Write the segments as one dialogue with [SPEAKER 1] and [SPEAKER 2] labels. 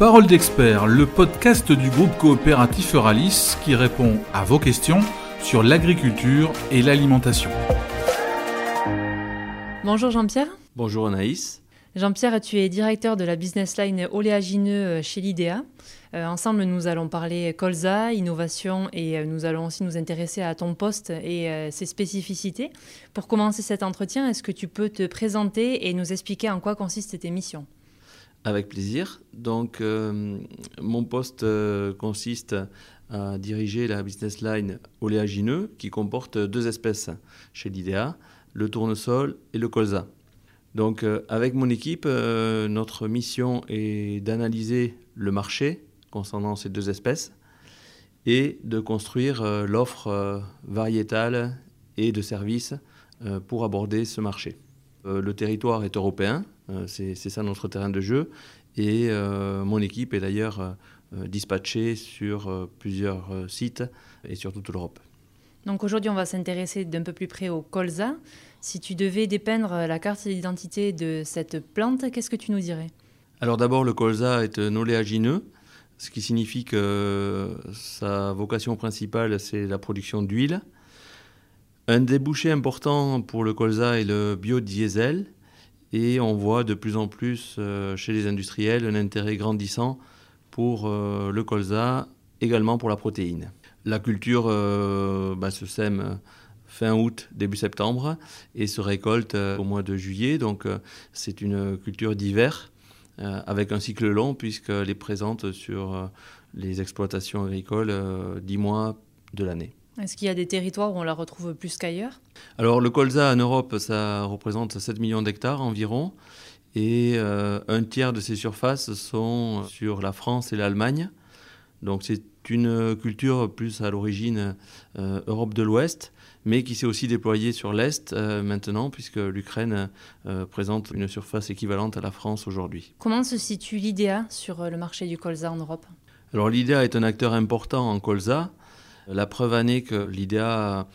[SPEAKER 1] Parole d'expert, le podcast du groupe coopératif Euralis qui répond à vos questions sur l'agriculture et l'alimentation.
[SPEAKER 2] Bonjour Jean-Pierre.
[SPEAKER 3] Bonjour Anaïs.
[SPEAKER 2] Jean-Pierre, tu es directeur de la business line oléagineux euh, chez l'IDEA. Euh, ensemble, nous allons parler colza, innovation et euh, nous allons aussi nous intéresser à ton poste et ses spécificités. Pour commencer cet entretien, est-ce que tu peux te présenter et nous expliquer en quoi consiste tes missions?
[SPEAKER 3] Avec plaisir. Donc, mon poste consiste à diriger la business line oléagineux qui comporte deux espèces chez l'IDEA, le tournesol et le colza. Donc euh, avec mon équipe, euh, notre mission est d'analyser le marché concernant ces deux espèces et de construire euh, l'offre variétale et de services pour aborder ce marché. le territoire est européen, c'est ça notre terrain de jeu, et mon équipe est d'ailleurs dispatchée sur plusieurs sites et sur toute l'Europe.
[SPEAKER 2] Donc aujourd'hui, on va s'intéresser d'un peu plus près au colza. Si tu devais dépeindre la carte d'identité de cette plante, qu'est-ce que tu nous dirais?
[SPEAKER 3] Alors d'abord, le colza est un oléagineux, ce qui signifie que sa vocation principale, c'est la production d'huile. Un débouché important pour le colza est le biodiesel, et on voit de plus en plus euh, chez les industriels un intérêt grandissant pour euh, le colza, également pour la protéine. La culture euh, bah, se sème fin août, début septembre, et se récolte au mois de juillet. Donc c'est une culture d'hiver avec un cycle long puisqu'elle est présente sur les exploitations agricoles 10 mois de l'année.
[SPEAKER 2] Est-ce qu'il y a des territoires où on la retrouve plus qu'ailleurs?
[SPEAKER 3] Alors le colza en Europe, ça représente 7 millions d'hectares environ. Et un tiers de ces surfaces sont sur la France et l'Allemagne. Donc c'est une culture plus à l'origine Europe de l'Ouest mais qui s'est aussi déployé sur l'Est euh, maintenant, puisque l'Ukraine euh, présente une surface équivalente à la France aujourd'hui.
[SPEAKER 2] Comment se situe l'IDEA sur euh, le marché du colza en Europe?
[SPEAKER 3] Alors l'IDEA est un acteur important en colza. La preuve en est que l'IDEA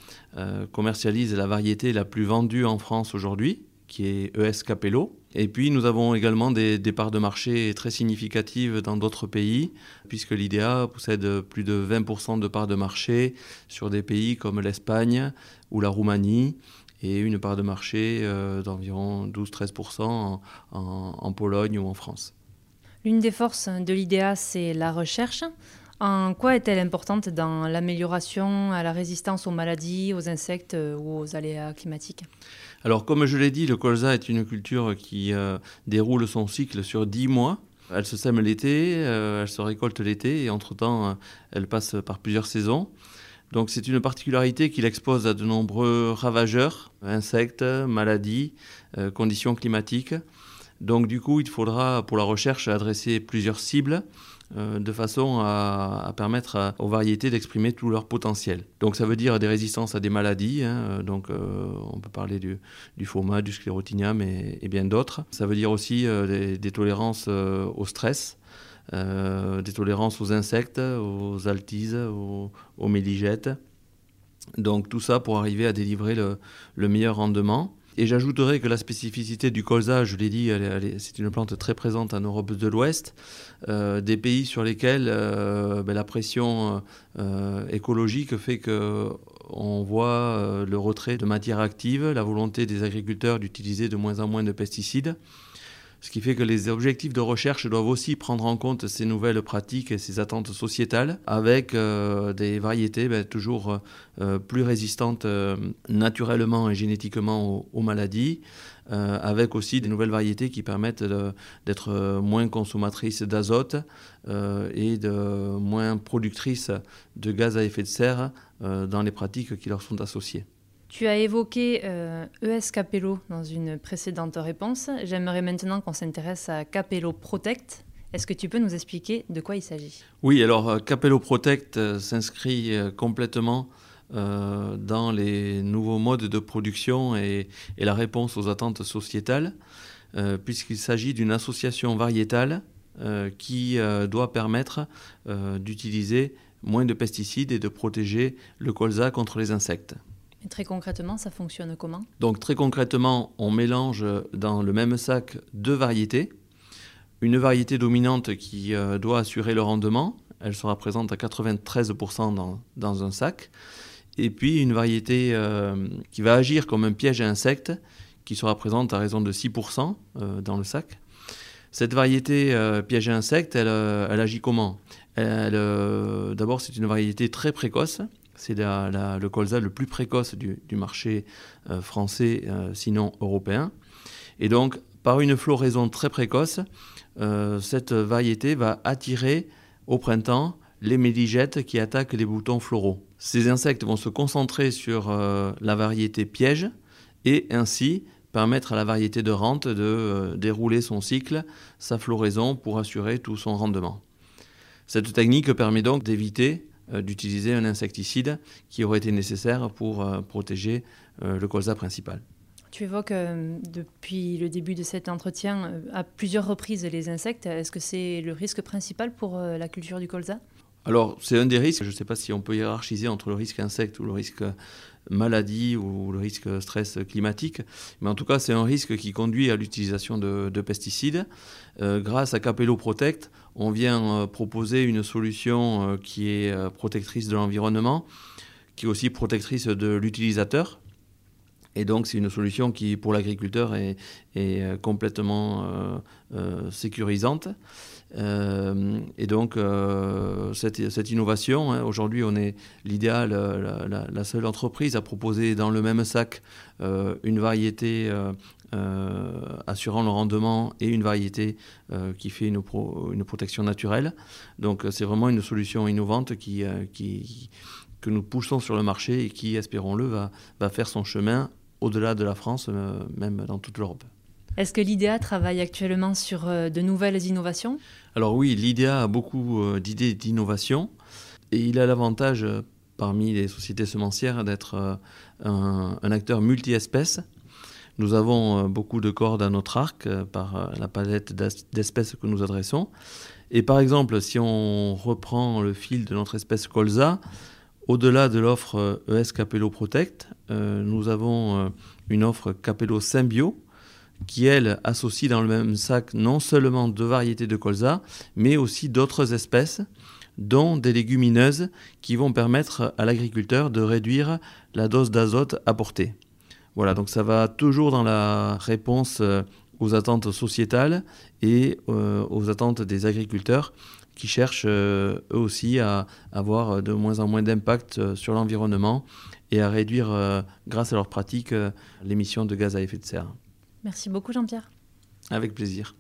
[SPEAKER 3] commercialise la variété la plus vendue en France aujourd'hui, qui est ES Capello. Et puis nous avons également des, parts de marché très significatives dans d'autres pays, puisque l'IDEA possède plus de 20% de parts de marché sur des pays comme l'Espagne ou la Roumanie, et une part de marché euh, d'environ 12-13% en, en Pologne ou en France.
[SPEAKER 2] L'une des forces de l'IDEA, c'est la recherche. En quoi est-elle importante dans l'amélioration à la résistance aux maladies, aux insectes euh, ou aux aléas climatiques?
[SPEAKER 3] Alors, comme je l'ai dit, le colza est une culture qui euh, déroule son cycle sur 10 mois. Elle se sème l'été, euh, elle se récolte l'été et entre-temps, elle passe par plusieurs saisons. Donc c'est une particularité qui l'expose à de nombreux ravageurs, insectes, maladies, conditions climatiques. Donc du coup, il faudra pour la recherche adresser plusieurs cibles euh, de façon à, permettre aux variétés d'exprimer tout leur potentiel. Donc ça veut dire des résistances à des maladies, hein, euh, donc euh, on peut parler du, du FOMA, du sclérotinium et, bien d'autres. Ça veut dire aussi des, tolérances au stress. des tolérances aux insectes, aux altises, aux, aux. Donc tout ça pour arriver à délivrer le meilleur rendement. Et j'ajouterais que la spécificité du colza, je l'ai dit, c'est une plante très présente en Europe de l'Ouest, euh, des pays sur lesquels euh, ben, la pression euh, écologique fait qu'on voit le retrait de matières actives, la volonté des agriculteurs d'utiliser de moins en moins de pesticides. Ce qui fait que les objectifs de recherche doivent aussi prendre en compte ces nouvelles pratiques et ces attentes sociétales avec euh, des variétés ben, toujours euh, plus résistantes euh, naturellement et génétiquement aux, maladies, avec aussi des nouvelles variétés qui permettent d'être moins consommatrices d'azote et moins productrices de gaz à effet de serre dans les pratiques qui leur sont associées.
[SPEAKER 2] Tu as évoqué ES euh, e Capello dans une précédente réponse. J'aimerais maintenant qu'on s'intéresse à Capello Protect. Est-ce que tu peux nous expliquer de quoi il s'agit?
[SPEAKER 3] Oui, alors euh, Capello Protect euh, s'inscrit complètement dans les nouveaux modes de production et, la réponse aux attentes sociétales, puisqu'il s'agit d'une association variétale qui doit permettre d'utiliser moins de pesticides et de protéger le colza contre les insectes
[SPEAKER 2] très concrètement, ça fonctionne comment?
[SPEAKER 3] Donc très concrètement, on mélange dans le même sac deux variétés. une variété dominante qui doit assurer le rendement. Elle sera présente à 93% dans, dans, un sac. Et puis une variété qui va agir comme un piège à insectes qui sera présente à raison de 6% dans le sac. Cette variété piège à insectes, elle, elle agit comment? D'abord, c'est une variété très précoce c'est le colza le plus précoce du, marché euh, français, euh, sinon européen. Et donc, par une floraison très précoce, euh, cette variété va attirer au printemps les méligètes qui attaquent les boutons floraux. Ces insectes vont se concentrer sur la variété piège et ainsi permettre à la variété de rente de dérouler son cycle, sa floraison pour assurer tout son rendement. Cette technique permet donc d'éviter d'utiliser un insecticide qui aurait été nécessaire pour euh, protéger euh, le colza principal.
[SPEAKER 2] Tu évoques depuis le début de cet entretien à plusieurs reprises les insectes. Est-ce que c'est le risque principal pour la culture du colza?
[SPEAKER 3] Alors, c'est un des risques. Je ne sais pas si on peut hiérarchiser entre le risque insecte ou le risque maladie ou le risque stress climatique. Mais en tout cas, c'est un risque qui conduit à l'utilisation de, pesticides. Euh, grâce à Capello Protect, on vient euh, proposer une solution euh, qui est protectrice de l'environnement, qui est aussi protectrice de l'utilisateur. Et donc, c'est une solution qui, pour l'agriculteur, est, complètement sécurisante. Euh, et donc, euh, cette, innovation, hein, aujourd'hui, on est l'idéal, euh, la, seule entreprise à proposer dans le même sac une variété assurant le rendement et une variété qui fait une, protection naturelle. Donc, c'est vraiment une solution innovante qui, que nous poussons sur le marché et qui, espérons-le, va faire son chemin au-delà de la France, même dans toute l'Europe.
[SPEAKER 2] Est-ce que l'IDEA travaille actuellement sur euh, de nouvelles innovations?
[SPEAKER 3] Alors oui, l'IDEA a beaucoup euh, d'idées d'innovation et il a l'avantage euh, parmi les sociétés semencières d'être un, acteur multi-espèces. Nous avons beaucoup de cordes à notre arc par la palette d'espèces que nous adressons. Et par exemple, si on reprend le fil de notre espèce colza, au-delà de l'offre ES Capello Protect, nous avons une offre Capello Symbio qui, elle, associe dans le même sac non seulement deux variétés de colza, mais aussi d'autres espèces, dont des légumineuses qui vont permettre à l'agriculteur de réduire la dose d'azote apportée. Voilà, donc ça va toujours dans la réponse euh, aux attentes sociétales et euh, aux attentes des agriculteurs qui cherchent euh, eux aussi à avoir de moins en moins d'impact sur l'environnement et à réduire, grâce à leurs pratiques, l'émission de gaz à effet de serre.
[SPEAKER 2] Merci beaucoup Jean-Pierre.
[SPEAKER 3] Avec plaisir.